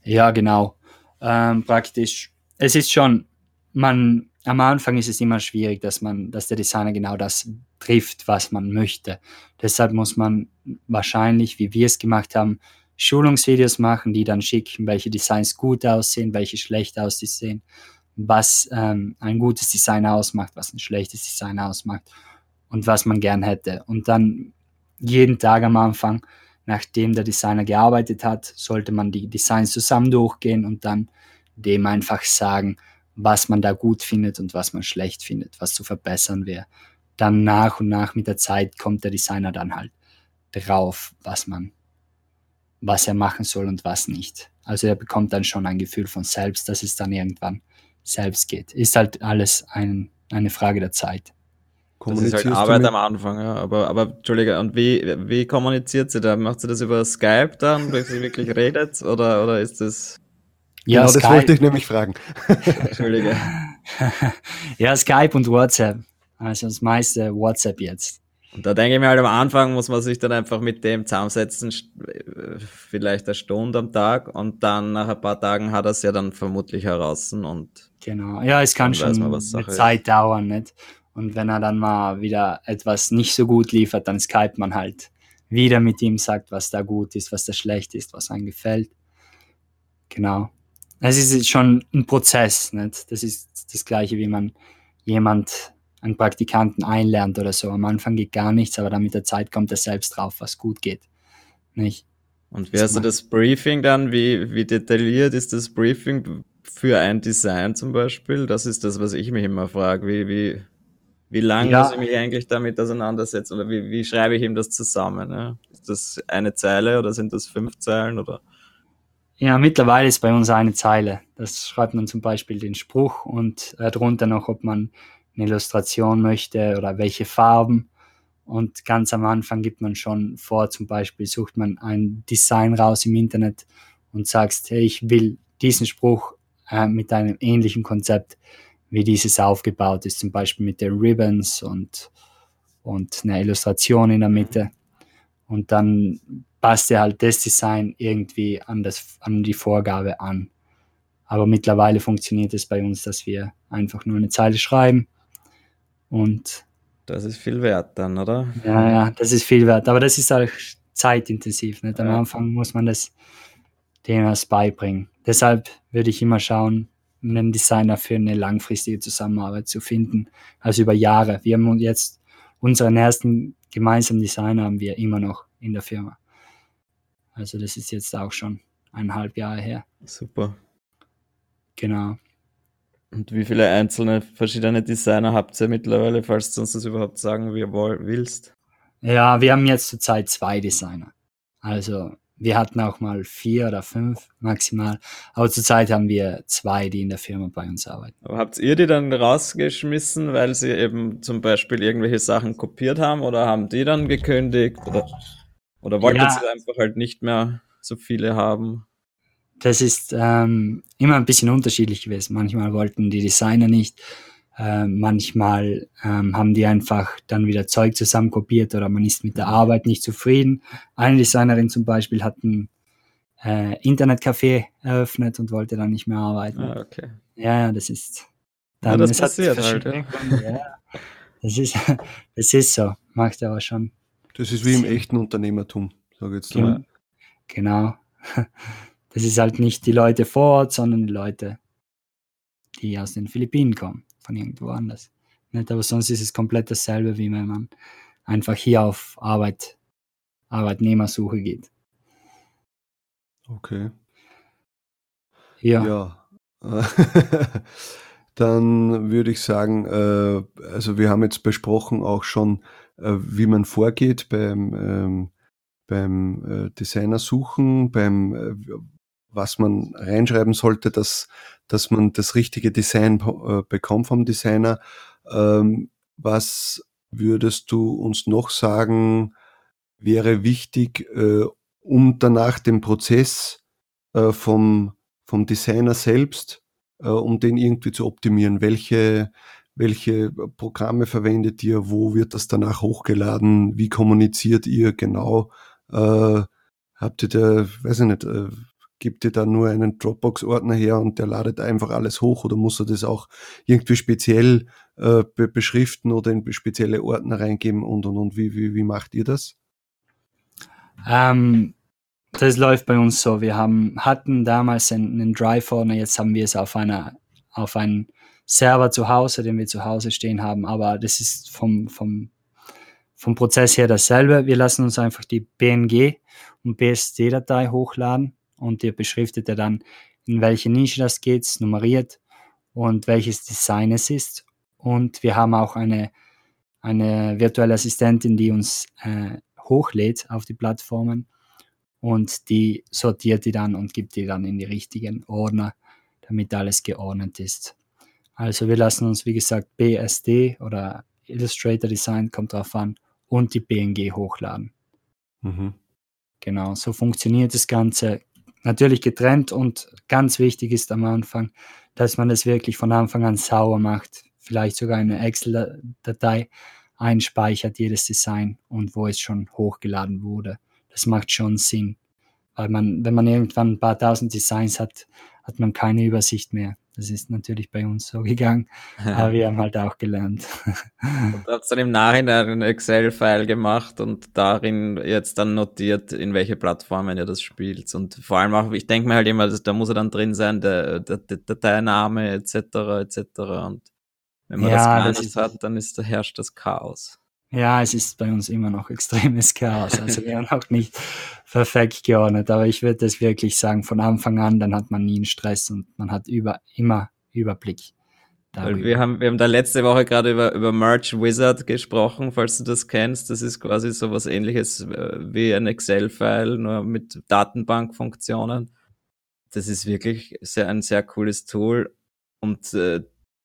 Ja, genau. Ähm, praktisch. Es ist schon, man, am Anfang ist es immer schwierig, dass man, dass der Designer genau das trifft, was man möchte. Deshalb muss man wahrscheinlich, wie wir es gemacht haben, Schulungsvideos machen, die dann schicken, welche Designs gut aussehen, welche schlecht aussehen, was ähm, ein gutes Design ausmacht, was ein schlechtes Design ausmacht und was man gern hätte. Und dann jeden Tag am Anfang, nachdem der Designer gearbeitet hat, sollte man die Designs zusammen durchgehen und dann dem einfach sagen, was man da gut findet und was man schlecht findet, was zu verbessern wäre. Dann nach und nach mit der Zeit kommt der Designer dann halt drauf, was man was er machen soll und was nicht. Also er bekommt dann schon ein Gefühl von selbst, dass es dann irgendwann selbst geht. Ist halt alles ein, eine Frage der Zeit. Das ist halt Arbeit am Anfang, ja. Aber, aber Entschuldige, und wie, wie kommuniziert sie da? Macht sie das über Skype dann, weil sie wirklich redet? Oder, oder ist das. Ja, genau, Skype. das wollte ich nämlich fragen. Entschuldige. ja, Skype und WhatsApp. Also das meiste WhatsApp jetzt. Und da denke ich mir halt am Anfang muss man sich dann einfach mit dem zusammensetzen, vielleicht eine Stunde am Tag und dann nach ein paar Tagen hat er es ja dann vermutlich heraus und genau. Ja, es kann schon man, eine Zeit dauern, nicht? Und wenn er dann mal wieder etwas nicht so gut liefert, dann skype man halt wieder mit ihm, sagt, was da gut ist, was da schlecht ist, was einem gefällt. Genau. Es ist schon ein Prozess, nicht? Das ist das Gleiche, wie man jemand einen Praktikanten einlernt oder so. Am Anfang geht gar nichts, aber dann mit der Zeit kommt er selbst drauf, was gut geht. Nicht? Und wie hast du das Briefing dann? Wie, wie detailliert ist das Briefing für ein Design zum Beispiel? Das ist das, was ich mich immer frage. Wie, wie, wie lange ja. muss ich mich eigentlich damit auseinandersetzen? Oder wie, wie schreibe ich ihm das zusammen? Ja? Ist das eine Zeile oder sind das fünf Zeilen? Oder? Ja, mittlerweile ist bei uns eine Zeile. Das schreibt man zum Beispiel den Spruch und äh, drunter noch, ob man eine Illustration möchte oder welche Farben. Und ganz am Anfang gibt man schon vor, zum Beispiel sucht man ein Design raus im Internet und sagst, hey, ich will diesen Spruch äh, mit einem ähnlichen Konzept, wie dieses aufgebaut ist, zum Beispiel mit den Ribbons und, und einer Illustration in der Mitte. Und dann passt ja halt das Design irgendwie an, das, an die Vorgabe an. Aber mittlerweile funktioniert es bei uns, dass wir einfach nur eine Zeile schreiben und das ist viel wert dann, oder? Ja, ja, das ist viel wert. Aber das ist auch zeitintensiv. Nicht? Am ja. Anfang muss man das dem erst beibringen. Deshalb würde ich immer schauen, einen Designer für eine langfristige Zusammenarbeit zu finden, also über Jahre. Wir haben jetzt unseren ersten gemeinsamen Designer haben wir immer noch in der Firma. Also das ist jetzt auch schon eineinhalb Jahre her. Super. Genau. Und wie viele einzelne verschiedene Designer habt ihr mittlerweile, falls du uns das überhaupt sagen willst? Ja, wir haben jetzt zurzeit zwei Designer. Also wir hatten auch mal vier oder fünf maximal, aber zurzeit haben wir zwei, die in der Firma bei uns arbeiten. Aber habt ihr die dann rausgeschmissen, weil sie eben zum Beispiel irgendwelche Sachen kopiert haben oder haben die dann gekündigt oder, oder wolltet ja. ihr einfach halt nicht mehr so viele haben? Das ist ähm, immer ein bisschen unterschiedlich gewesen. Manchmal wollten die Designer nicht, äh, manchmal ähm, haben die einfach dann wieder Zeug zusammen kopiert oder man ist mit der Arbeit nicht zufrieden. Eine Designerin zum Beispiel hat ein äh, Internetcafé eröffnet und wollte dann nicht mehr arbeiten. Ah, okay. Ja, ja, das ist. Dann, ja, das passiert halt. Ja. ja. Das ist, das ist so, macht aber schon. Das ist wie im echten Unternehmertum, sage ich jetzt mal. Genau. Das ist halt nicht die Leute vor Ort, sondern die Leute, die aus den Philippinen kommen, von irgendwo anders. Nicht? Aber sonst ist es komplett dasselbe, wie wenn man einfach hier auf Arbeit, Arbeitnehmersuche geht. Okay. Ja. Ja. Dann würde ich sagen, äh, also wir haben jetzt besprochen auch schon, äh, wie man vorgeht beim, ähm, beim äh, Designer suchen, beim was man reinschreiben sollte, dass, dass man das richtige Design äh, bekommt vom Designer. Ähm, was würdest du uns noch sagen, wäre wichtig, äh, um danach den Prozess äh, vom, vom Designer selbst, äh, um den irgendwie zu optimieren? Welche, welche Programme verwendet ihr? Wo wird das danach hochgeladen? Wie kommuniziert ihr genau? Äh, habt ihr da, weiß ich nicht, äh, gibt ihr da nur einen Dropbox-Ordner her und der ladet einfach alles hoch oder muss er das auch irgendwie speziell äh, be beschriften oder in spezielle Ordner reingeben und und und wie, wie, wie macht ihr das? Ähm, das läuft bei uns so. Wir haben, hatten damals einen, einen Drive-Ordner, jetzt haben wir es auf einer, auf einen Server zu Hause, den wir zu Hause stehen haben, aber das ist vom, vom, vom Prozess her dasselbe. Wir lassen uns einfach die BNG und BSD-Datei hochladen und der beschriftet er dann, in welche Nische das geht, nummeriert und welches Design es ist. Und wir haben auch eine, eine virtuelle Assistentin, die uns äh, hochlädt auf die Plattformen und die sortiert die dann und gibt die dann in die richtigen Ordner, damit alles geordnet ist. Also wir lassen uns, wie gesagt, BSD oder Illustrator Design, kommt drauf an, und die BNG hochladen. Mhm. Genau, so funktioniert das Ganze. Natürlich getrennt und ganz wichtig ist am Anfang, dass man es wirklich von Anfang an sauer macht. Vielleicht sogar eine Excel-Datei einspeichert, jedes Design und wo es schon hochgeladen wurde. Das macht schon Sinn. Weil man, wenn man irgendwann ein paar tausend Designs hat, hat man keine Übersicht mehr. Das ist natürlich bei uns so gegangen, aber wir haben halt auch gelernt. Und habt dann im Nachhinein ein Excel-File gemacht und darin jetzt dann notiert, in welche Plattformen ihr das spielt. Und vor allem auch, ich denke mir halt immer, da muss er dann drin sein, der, der, der Dateiname etc. etc. Und wenn man ja, das gar das nicht hat, dann ist, da herrscht das Chaos. Ja, es ist bei uns immer noch extremes Chaos. Also wir haben auch nicht perfekt geordnet, aber ich würde das wirklich sagen, von Anfang an, dann hat man nie einen Stress und man hat über, immer Überblick. Darüber. Wir haben, wir haben da letzte Woche gerade über, über Merge Wizard gesprochen, falls du das kennst. Das ist quasi so was ähnliches äh, wie ein Excel-File, nur mit Datenbankfunktionen. Das ist wirklich sehr, ein sehr cooles Tool. Und äh,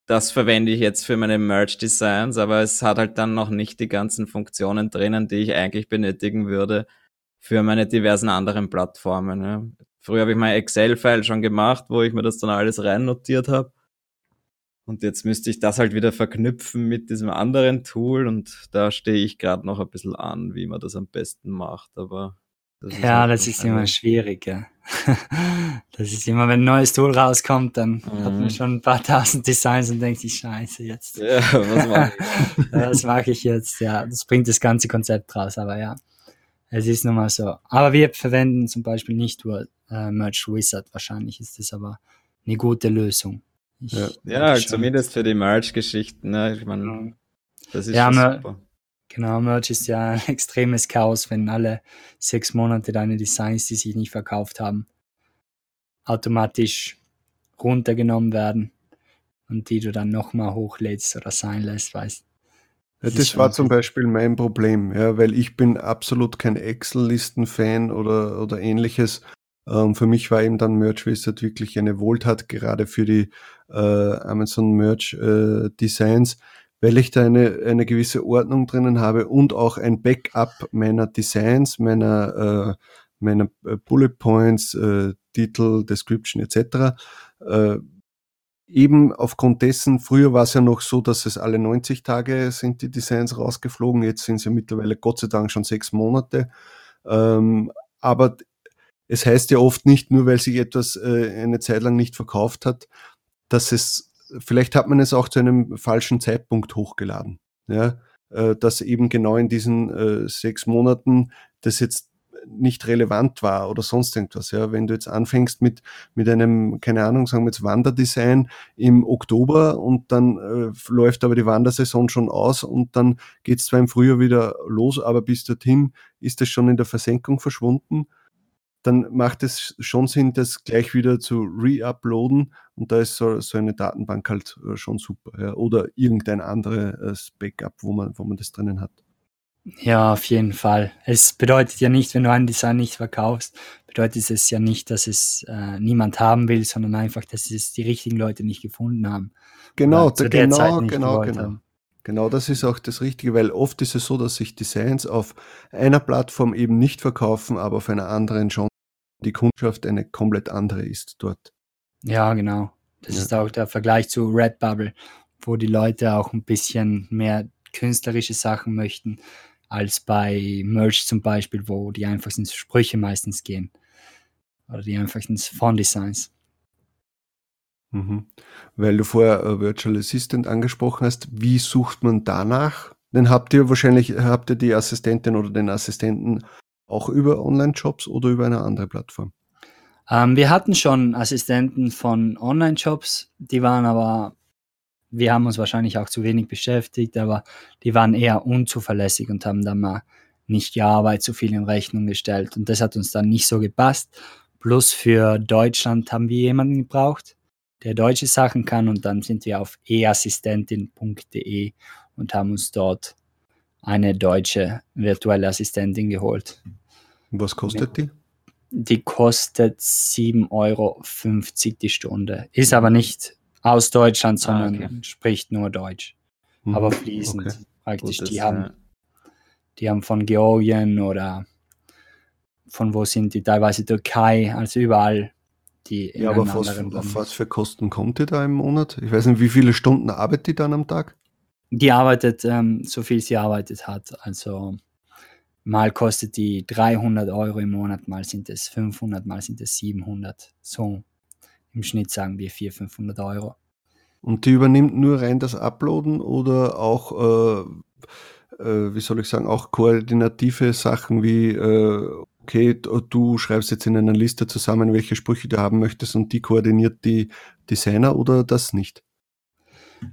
das verwende ich jetzt für meine Merch Designs, aber es hat halt dann noch nicht die ganzen Funktionen drinnen, die ich eigentlich benötigen würde für meine diversen anderen Plattformen. Ja. Früher habe ich mein Excel-File schon gemacht, wo ich mir das dann alles rein notiert habe. Und jetzt müsste ich das halt wieder verknüpfen mit diesem anderen Tool und da stehe ich gerade noch ein bisschen an, wie man das am besten macht. Aber das ja, halt das ist immer schwierig, ja. Das ist immer, wenn ein neues Tool rauskommt, dann mhm. hat man mhm. schon ein paar tausend Designs und denkt sich, scheiße, jetzt. Ja, was mache ich? was mache ich jetzt? Ja, das bringt das ganze Konzept raus, aber ja. Es ist nun mal so. Aber wir verwenden zum Beispiel nicht nur äh, Merge Wizard. Wahrscheinlich ist das aber eine gute Lösung. Ich ja, ja zumindest für die Merge-Geschichten. Ne? Ich meine, das ist ja, super. Genau, Merch ist ja ein extremes Chaos, wenn alle sechs Monate deine Designs, die sich nicht verkauft haben, automatisch runtergenommen werden und die du dann nochmal hochlädst oder sein lässt, weißt ja, das war zum Beispiel mein Problem, ja, weil ich bin absolut kein Excel-Listen-Fan oder, oder ähnliches. Ähm, für mich war eben dann Merch Wizard wirklich eine Wohltat, gerade für die äh, Amazon Merch äh, Designs, weil ich da eine, eine gewisse Ordnung drinnen habe und auch ein Backup meiner Designs, meiner, äh, meiner äh, Bullet Points, äh, Titel, Description etc. Äh, eben aufgrund dessen, früher war es ja noch so, dass es alle 90 Tage sind die Designs rausgeflogen, jetzt sind sie mittlerweile Gott sei Dank schon sechs Monate. Ähm, aber es heißt ja oft nicht, nur weil sich etwas äh, eine Zeit lang nicht verkauft hat, dass es vielleicht hat man es auch zu einem falschen Zeitpunkt hochgeladen. Ja, äh, dass eben genau in diesen äh, sechs Monaten das jetzt nicht relevant war oder sonst irgendwas. Ja, wenn du jetzt anfängst mit, mit einem, keine Ahnung, sagen wir jetzt Wanderdesign im Oktober und dann äh, läuft aber die Wandersaison schon aus und dann geht es zwar im Frühjahr wieder los, aber bis dorthin ist es schon in der Versenkung verschwunden dann macht es schon Sinn, das gleich wieder zu re-uploaden und da ist so, so eine Datenbank halt äh, schon super. Ja. Oder irgendein anderes Backup, wo man, wo man das drinnen hat. Ja, auf jeden Fall. Es bedeutet ja nicht, wenn du ein Design nicht verkaufst, bedeutet es ja nicht, dass es äh, niemand haben will, sondern einfach, dass es die richtigen Leute nicht gefunden haben. Genau, genau, genau, genau. Haben. Genau das ist auch das Richtige, weil oft ist es so, dass sich Designs auf einer Plattform eben nicht verkaufen, aber auf einer anderen schon die Kundschaft eine komplett andere ist dort. Ja, genau. Das Ja. ist auch der Vergleich zu Redbubble, wo die Leute auch ein bisschen mehr künstlerische Sachen möchten, als bei Merch zum Beispiel, wo die einfach ins Sprüche meistens gehen. Oder die einfach ins Font-Designs. Mhm. Weil du vorher äh, Virtual Assistant angesprochen hast, wie sucht man danach? Dann habt ihr wahrscheinlich, habt ihr die Assistentin oder den Assistenten auch über Online-Jobs oder über eine andere Plattform? Ähm, wir hatten schon Assistenten von Online-Shops, die waren aber, wir haben uns wahrscheinlich auch zu wenig beschäftigt, aber die waren eher unzuverlässig und haben dann mal nicht die Arbeit zu viel in Rechnung gestellt. Und das hat uns dann nicht so gepasst. Plus für Deutschland haben wir jemanden gebraucht, der deutsche Sachen kann. Und dann sind wir auf eassistentin.de und haben uns dort eine deutsche virtuelle Assistentin geholt. Was kostet die? Die kostet 7,50 Euro die Stunde. Ist aber nicht aus Deutschland, sondern okay. spricht nur Deutsch. Mhm. Aber fließend Okay. praktisch. Gut, die, das, haben, äh, die haben von Georgien oder von wo sind die? Teilweise Türkei, also überall die Ja, aber auf was, auf was für Kosten kommt ihr da im Monat? Ich weiß nicht, wie viele Stunden arbeitet die dann am Tag? Die arbeitet, ähm, so viel sie arbeitet hat. Also mal kostet die 300 Euro im Monat, mal sind es 500, mal sind es 700. So im Schnitt sagen wir 400, 500 Euro. Und die übernimmt nur rein das Uploaden oder auch, äh, äh, wie soll ich sagen, auch koordinative Sachen wie, äh, okay, du schreibst jetzt in einer Liste zusammen, welche Sprüche du haben möchtest und die koordiniert die Designer oder das nicht?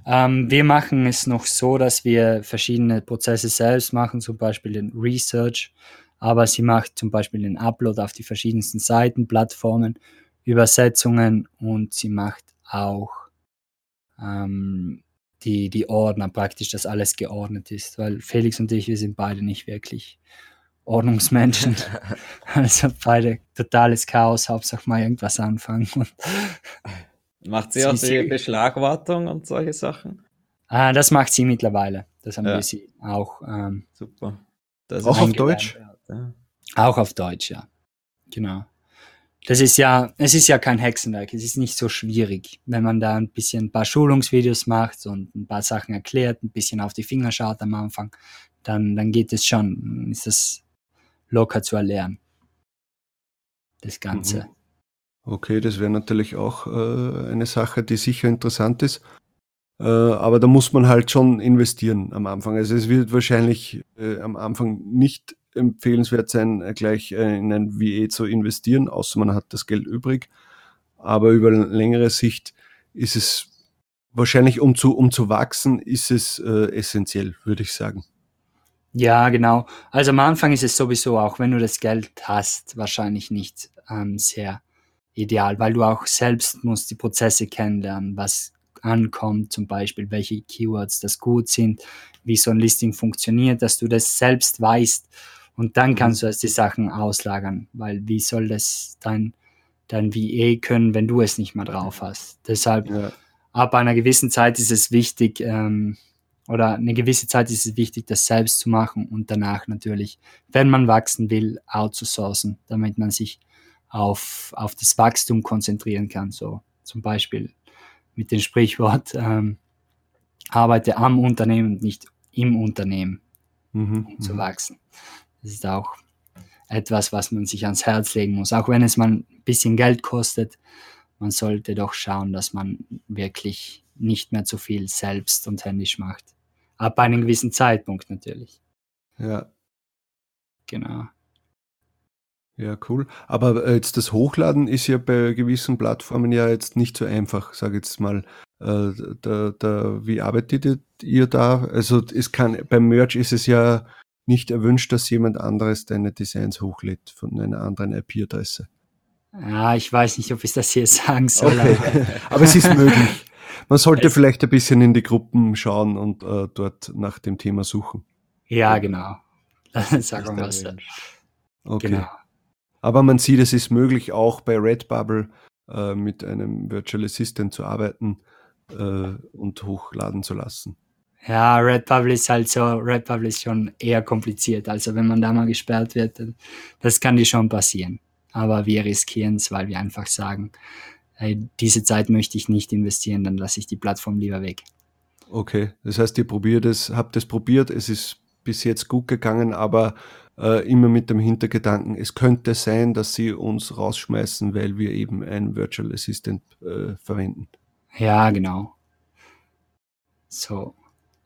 Ähm, wir machen es noch so, dass wir verschiedene Prozesse selbst machen, zum Beispiel den Research, aber sie macht zum Beispiel den Upload auf die verschiedensten Seiten, Plattformen, Übersetzungen und sie macht auch ähm, die, die Ordner praktisch, dass alles geordnet ist, weil Felix und ich, wir sind beide nicht wirklich Ordnungsmenschen. also beide totales Chaos, Hauptsache mal irgendwas anfangen. Macht sie Sie- auch die Beschlagwartung und solche Sachen? ah, das macht sie mittlerweile. Das haben Ja. wir sie auch ähm, Super. Das Auch auf Deutsch? ja. Auch auf Deutsch, ja. Genau. Das ist ja, es ist ja kein Hexenwerk. Es ist nicht so schwierig, wenn man da ein bisschen ein paar Schulungsvideos macht und ein paar Sachen erklärt, ein bisschen auf die Finger schaut am Anfang, dann, dann geht es schon. Dann Ist das locker zu erlernen. Das Ganze. Mhm. Okay, das wäre natürlich auch äh, eine Sache, die sicher interessant ist. Äh, aber da muss man halt schon investieren am Anfang. Also es wird wahrscheinlich äh, am Anfang nicht empfehlenswert sein, äh, gleich äh, in ein VE zu investieren, außer man hat das Geld übrig. Aber über längere Sicht ist es wahrscheinlich, um zu, um zu wachsen, ist es äh, essentiell, würde ich sagen. Ja, genau. Also am Anfang ist es sowieso, auch wenn du das Geld hast, wahrscheinlich nicht ähm, sehr ideal, weil du auch selbst musst die Prozesse kennenlernen, was ankommt, zum Beispiel, welche Keywords das gut sind, wie so ein Listing funktioniert, dass du das selbst weißt und dann kannst du erst die Sachen auslagern, weil wie soll das dein, dein VA können, wenn du es nicht mehr drauf hast? Deshalb Ja. ab einer gewissen Zeit ist es wichtig, ähm, oder eine gewisse Zeit ist es wichtig, das selbst zu machen und danach natürlich, wenn man wachsen will, outzusourcen, damit man sich auf, auf das Wachstum konzentrieren kann. So zum Beispiel mit dem Sprichwort, ähm, arbeite am Unternehmen, nicht im Unternehmen, Mhm. um zu mhm. wachsen. Das ist auch etwas, was man sich ans Herz legen muss. Auch wenn es mal ein bisschen Geld kostet, man sollte doch schauen, dass man wirklich nicht mehr zu viel selbst und händisch macht. Ab einem gewissen Zeitpunkt natürlich. Ja. Genau. Ja, cool. Aber äh, jetzt das Hochladen ist ja bei gewissen Plattformen ja jetzt nicht so einfach, sage jetzt mal. Äh, da, da, wie arbeitet ihr da? Also es kann beim Merch ist es ja nicht erwünscht, dass jemand anderes deine Designs hochlädt von einer anderen IP-Adresse. Ja, ich weiß nicht, ob ich das hier sagen soll. Okay. aber- es ist möglich. Man sollte Es- vielleicht ein bisschen in die Gruppen schauen und äh, dort nach dem Thema suchen. Ja, genau. Sagen wir erwünscht. Okay. Genau. Aber man sieht, es ist möglich, auch bei Redbubble äh, mit einem Virtual Assistant zu arbeiten äh, und hochladen zu lassen. Ja, Redbubble ist halt so, Redbubble ist schon eher kompliziert. Also wenn man da mal gesperrt wird, das kann dir schon passieren. Aber wir riskieren es, weil wir einfach sagen, hey, diese Zeit möchte ich nicht investieren, dann lasse ich die Plattform lieber weg. Okay, das heißt, ihr probiert es, habt es probiert, es ist bis jetzt gut gegangen, aber äh, immer mit dem Hintergedanken, es könnte sein, dass sie uns rausschmeißen, weil wir eben ein Virtual Assistant äh, verwenden. Ja, genau. So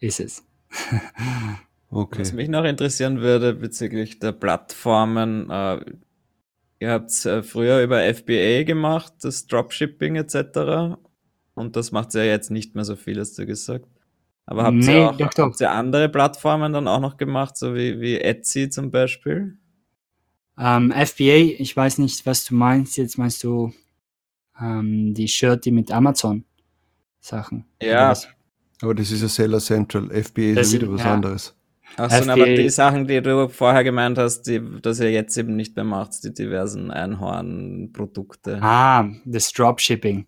ist es. okay. Was mich noch interessieren würde bezüglich der Plattformen, äh, ihr habt äh, früher über FBA gemacht, das Dropshipping etc. Und das macht ja jetzt nicht mehr so viel, hast du gesagt. Aber habt, nee, ihr auch, doch, doch. habt ihr andere Plattformen dann auch noch gemacht, so wie, wie Etsy zum Beispiel? Um, ähm, FBA, ich weiß nicht, was du meinst. Jetzt meinst du um, ähm, die Shirt, die mit Amazon Sachen. Ja. Aber das ist ja Seller Central. FBA das ist ja wieder was ja. anderes. Achso, aber die Sachen, die du vorher gemeint hast, die, dass ihr jetzt eben nicht mehr macht, die diversen Einhorn-Produkte. Ah, das Dropshipping.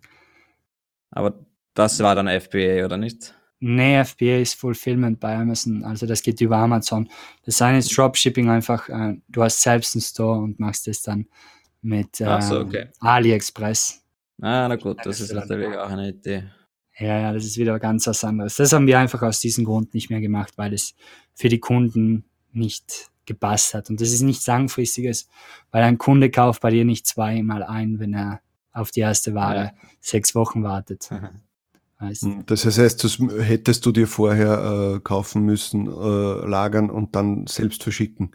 Aber das war dann FBA, oder nicht? Nee, FBA ist Fulfillment bei Amazon, also das geht über Amazon. Das eine ist Dropshipping einfach, äh, du hast selbst einen Store und machst das dann mit äh, so, okay. AliExpress. Ah, na gut, das ist natürlich auch eine Idee. Ja, ja, das ist wieder ganz was anderes. Das haben wir einfach aus diesem Grund nicht mehr gemacht, weil es für die Kunden nicht gepasst hat. Und das ist nichts Langfristiges, weil ein Kunde kauft bei dir nicht zweimal ein, wenn er auf die erste Ware ja. sechs Wochen wartet. Weißt? Hm, das heißt, das hättest du dir vorher äh, kaufen müssen, äh, lagern und dann selbst verschicken.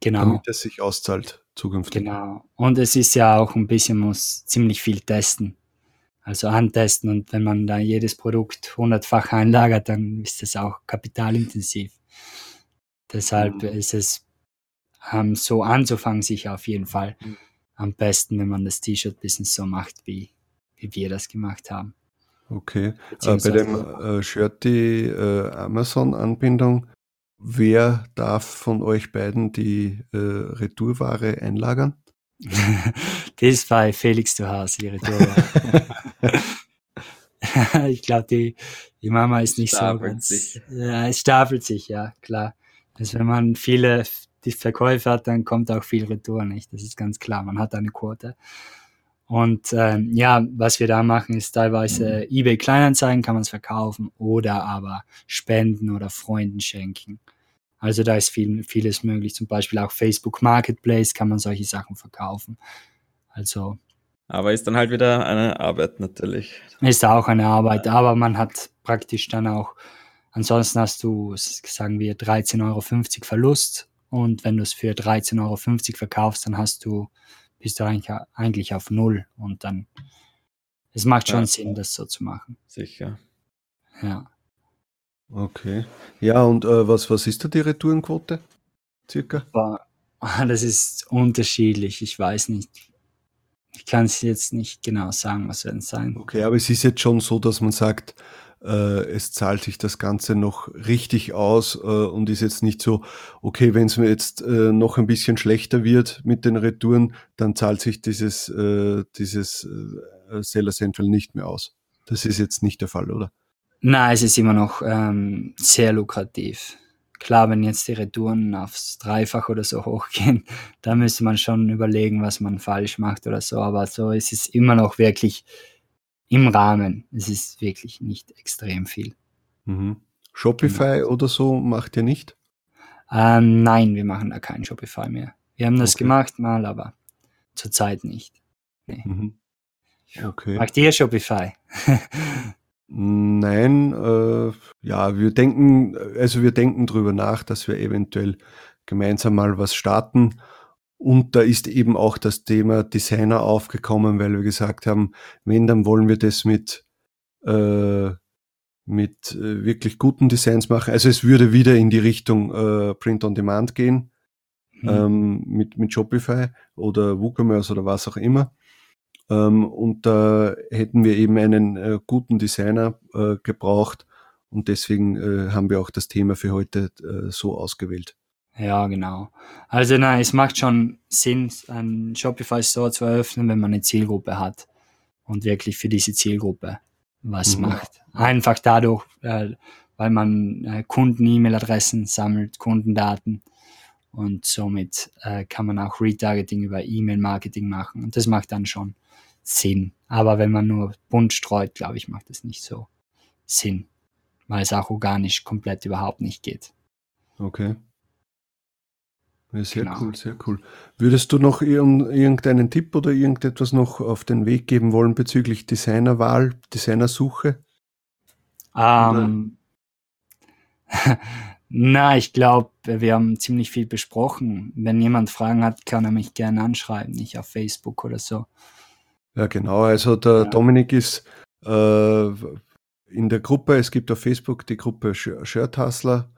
Genau. Damit es sich auszahlt zukünftig. Genau. Und es ist ja auch ein bisschen, muss ziemlich viel testen. Also antesten und wenn man da jedes Produkt hundertfach einlagert, dann ist das auch kapitalintensiv. Deshalb mhm. ist es ähm, so anzufangen, sich auf jeden Fall mhm. am besten, wenn man das T-Shirt-Business so macht, wie, wie wir das gemacht haben. Okay. Äh, bei dem äh, Shirty äh, Amazon-Anbindung, wer darf von euch beiden die äh, Retourware einlagern? das ist bei Felix zu Hause, die Retourware. ich glaube, die, die Mama ist nicht stapelt so ganz. Sich. Ja, es stapelt sich, ja, klar. Also wenn man viele die Verkäufe hat, dann kommt auch viel Retour nicht. Das ist ganz klar. Man hat eine Quote. Und ähm, ja, was wir da machen, ist teilweise mhm. eBay Kleinanzeigen kann man es verkaufen oder aber spenden oder Freunden schenken. Also da ist viel, vieles möglich. Zum Beispiel auch Facebook Marketplace kann man solche Sachen verkaufen. Also. Aber ist dann halt wieder eine Arbeit natürlich. Ist auch eine Arbeit, aber man hat praktisch dann auch, ansonsten hast du, sagen wir, 13,50 Euro Verlust. Und wenn du es für 13,50 Euro verkaufst, dann hast du bist du eigentlich, eigentlich auf Null und dann, es macht schon ja. Sinn, das so zu machen. Sicher. Ja. Okay. Ja, und äh, was, was ist da die Retourenquote? Circa? Das ist unterschiedlich, ich weiß nicht. Ich kann es jetzt nicht genau sagen, was werden es sein. Okay, aber es ist jetzt schon so, dass man sagt, es zahlt sich das Ganze noch richtig aus äh, und ist jetzt nicht so, okay, wenn es mir jetzt äh, noch ein bisschen schlechter wird mit den Retouren, dann zahlt sich dieses, äh, dieses äh, Seller Central nicht mehr aus. Das ist jetzt nicht der Fall, oder? Nein, es ist immer noch ähm, sehr lukrativ. Klar, wenn jetzt die Retouren aufs Dreifach oder so hochgehen, da müsste man schon überlegen, was man falsch macht oder so. Aber so ist es immer noch wirklich im Rahmen. Es ist wirklich nicht extrem viel. Mhm. Shopify genau. oder so macht ihr nicht? Ähm, nein, wir machen da kein Shopify mehr. Wir haben das okay. gemacht mal, aber zurzeit nicht. Nee. Mhm. Okay. Macht ihr Shopify? Nein, äh, ja, wir denken, also wir denken drüber nach, dass wir eventuell gemeinsam mal was starten und da ist eben auch das Thema Designer aufgekommen, weil wir gesagt haben, wenn, dann wollen wir das mit, äh, mit äh, wirklich guten Designs machen. Also es würde wieder in die Richtung äh, Print on Demand gehen, mhm. ähm, mit, mit Shopify oder WooCommerce oder was auch immer. Ähm, und da hätten wir eben einen äh, guten Designer äh, gebraucht und deswegen äh, haben wir auch das Thema für heute so ausgewählt. Ja, genau. Also nein, es macht schon Sinn, einen Shopify Store zu eröffnen, wenn man eine Zielgruppe hat und wirklich für diese Zielgruppe was mhm. macht. Einfach dadurch, äh, weil man äh, Kunden-E-Mail-Adressen sammelt, Kundendaten und somit äh, kann man auch Retargeting über E-Mail-Marketing machen und das macht dann schon Sinn. Aber wenn man nur bunt streut, glaube ich, macht das nicht so Sinn, weil es auch organisch komplett überhaupt nicht geht. Okay. Ja, sehr genau. cool, sehr cool. Würdest du noch irgendeinen Tipp oder irgendetwas noch auf den Weg geben wollen bezüglich Designerwahl, Designersuche? Ähm, na, ich glaube, wir haben ziemlich viel besprochen. Wenn jemand Fragen hat, kann er mich gerne anschreiben, nicht auf Facebook oder so. Ja, genau. Also der ja. Dominik ist äh, in der Gruppe, es gibt auf Facebook die Gruppe Shirt Hustler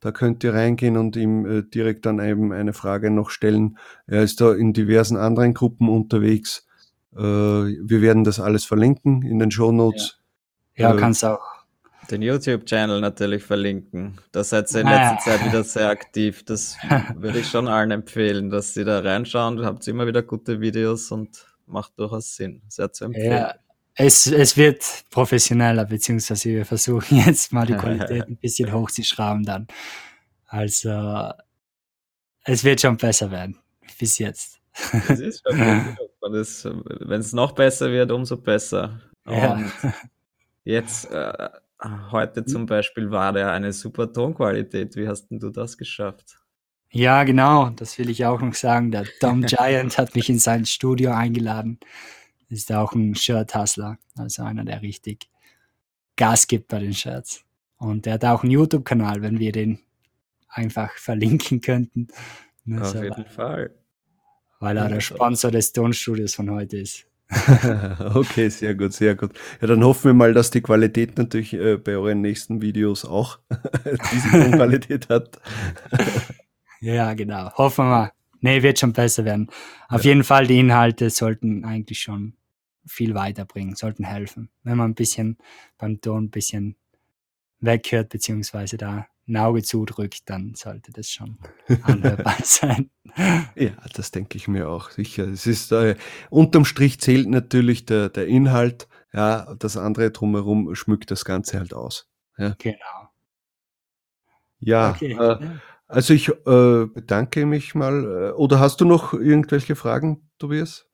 da könnt ihr reingehen und ihm äh, direkt dann eben eine Frage noch stellen. Er ist da in diversen anderen Gruppen unterwegs. Äh, wir werden das alles verlinken in den Show Notes. Ja, ja äh, kannst auch. Den YouTube-Channel natürlich verlinken. Da seid ihr in letzter Zeit wieder sehr aktiv. Das würde ich schon allen empfehlen, dass sie da reinschauen. Du habt immer wieder gute Videos und macht durchaus Sinn. Sehr zu empfehlen. Ja, es, es wird professioneller, beziehungsweise wir versuchen jetzt mal die Qualität ein bisschen hochzuschrauben dann. Also es wird schon besser werden, bis jetzt. Es ist schon Wenn es noch besser wird, umso besser. Ja. Und jetzt, äh, heute zum Beispiel war der eine super Tonqualität. Wie hast denn du das geschafft? Ja, genau, das will ich auch noch sagen. Der Dom Giant hat mich in sein Studio eingeladen ist auch ein Shirt-Hustler, also einer, der richtig Gas gibt bei den Shirts. Und der hat auch einen YouTube-Kanal, wenn wir den einfach verlinken könnten. Auf so, jeden Fall. Weil er der Sponsor des Tonstudios von heute ist. okay, sehr gut, sehr gut. Ja, dann hoffen wir mal, dass die Qualität natürlich äh, bei euren nächsten Videos auch diese Qualität hat. ja, genau. Hoffen wir mal. Nee, wird schon besser werden. Auf ja. jeden Fall, die Inhalte sollten eigentlich schon viel weiterbringen, sollten helfen. Wenn man ein bisschen beim Ton ein bisschen weghört, beziehungsweise da ein Auge zudrückt, dann sollte das schon anhörbar sein. Ja, das denke ich mir auch sicher. Es ist äh, unterm Strich zählt natürlich der, der Inhalt, ja, das andere drumherum schmückt das Ganze halt aus. Ja. Genau. Ja, okay. äh, also ich äh, bedanke mich mal. Äh, oder hast du noch irgendwelche Fragen, Tobias?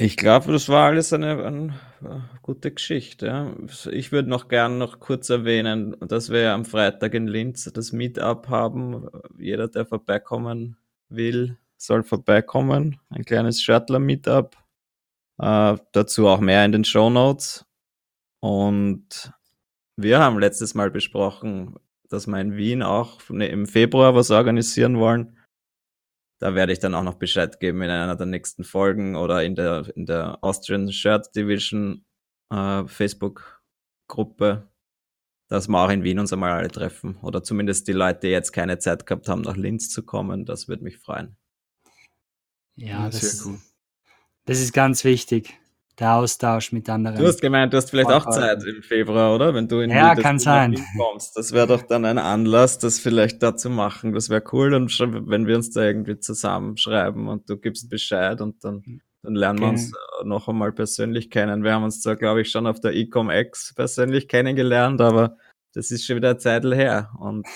Ich glaube, das war alles eine, eine, eine gute Geschichte. Ich würde noch gern noch kurz erwähnen, dass wir am Freitag in Linz das Meetup haben. Jeder, der vorbeikommen will, soll vorbeikommen. Ein kleines Shuttler-Meetup. Äh, dazu auch mehr in den Show Notes. Und wir haben letztes Mal besprochen, dass wir in Wien auch im Februar was organisieren wollen. Da werde ich dann auch noch Bescheid geben in einer der nächsten Folgen oder in der, in der Austrian Shirt Division äh, Facebook-Gruppe, dass wir auch in Wien uns einmal alle treffen. Oder zumindest die Leute, die jetzt keine Zeit gehabt haben, nach Linz zu kommen. Das würde mich freuen. Ja, ja das, sehr cool. Das ist ganz wichtig der Austausch mit anderen. Du hast gemeint, du hast vielleicht auch Zeit im Februar, oder? Wenn du in ja, kann sein. kommst. Das wäre doch dann ein Anlass, das vielleicht da zu machen. Das wäre cool, und wenn wir uns da irgendwie zusammenschreiben und du gibst Bescheid und dann, dann lernen wir uns noch einmal persönlich kennen. Wir haben uns da, glaube ich, schon auf der Ecom X persönlich kennengelernt, aber das ist schon wieder Zeit her. Und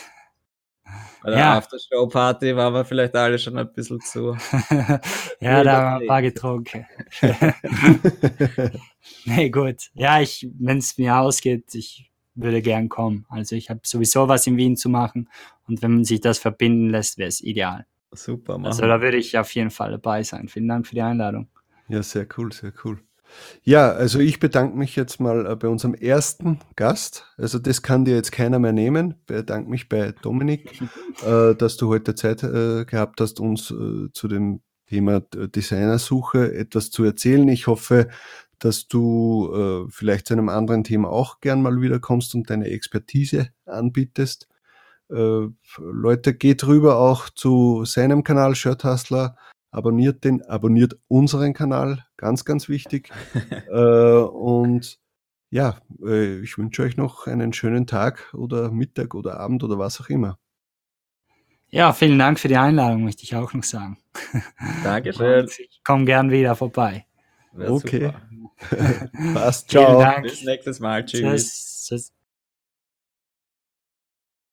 bei der ja. Aftershow-Party waren wir vielleicht alle schon ein bisschen zu. ja, da haben wir ein paar getrunken. nee, gut. Ja, ich, wenn es mir ausgeht, ich würde gern kommen. Also ich habe sowieso was in Wien zu machen und wenn man sich das verbinden lässt, wäre es ideal. Super, Mann. Also da würde ich auf jeden Fall dabei sein. Vielen Dank für die Einladung. Ja, sehr cool, sehr cool. Ja, also ich bedanke mich jetzt mal äh, bei unserem ersten Gast. Also das kann dir jetzt keiner mehr nehmen. Ich bedanke mich bei Dominik, äh, dass du heute Zeit äh, gehabt hast, uns zu dem Thema Designersuche etwas zu erzählen. Ich hoffe, dass du vielleicht zu einem anderen Thema auch gern mal wiederkommst und deine Expertise anbietest. Leute, geht rüber auch zu seinem Kanal Shirt Hustler abonniert den, abonniert unseren Kanal, ganz, ganz wichtig. äh, und ja, äh, ich wünsche euch noch einen schönen Tag oder Mittag oder Abend oder was auch immer. Ja, vielen Dank für die Einladung, möchte ich auch noch sagen. Dankeschön. ich komme gern wieder vorbei. okay. Passt. Ciao. Bis nächstes Mal. Tschüss. Tschüss.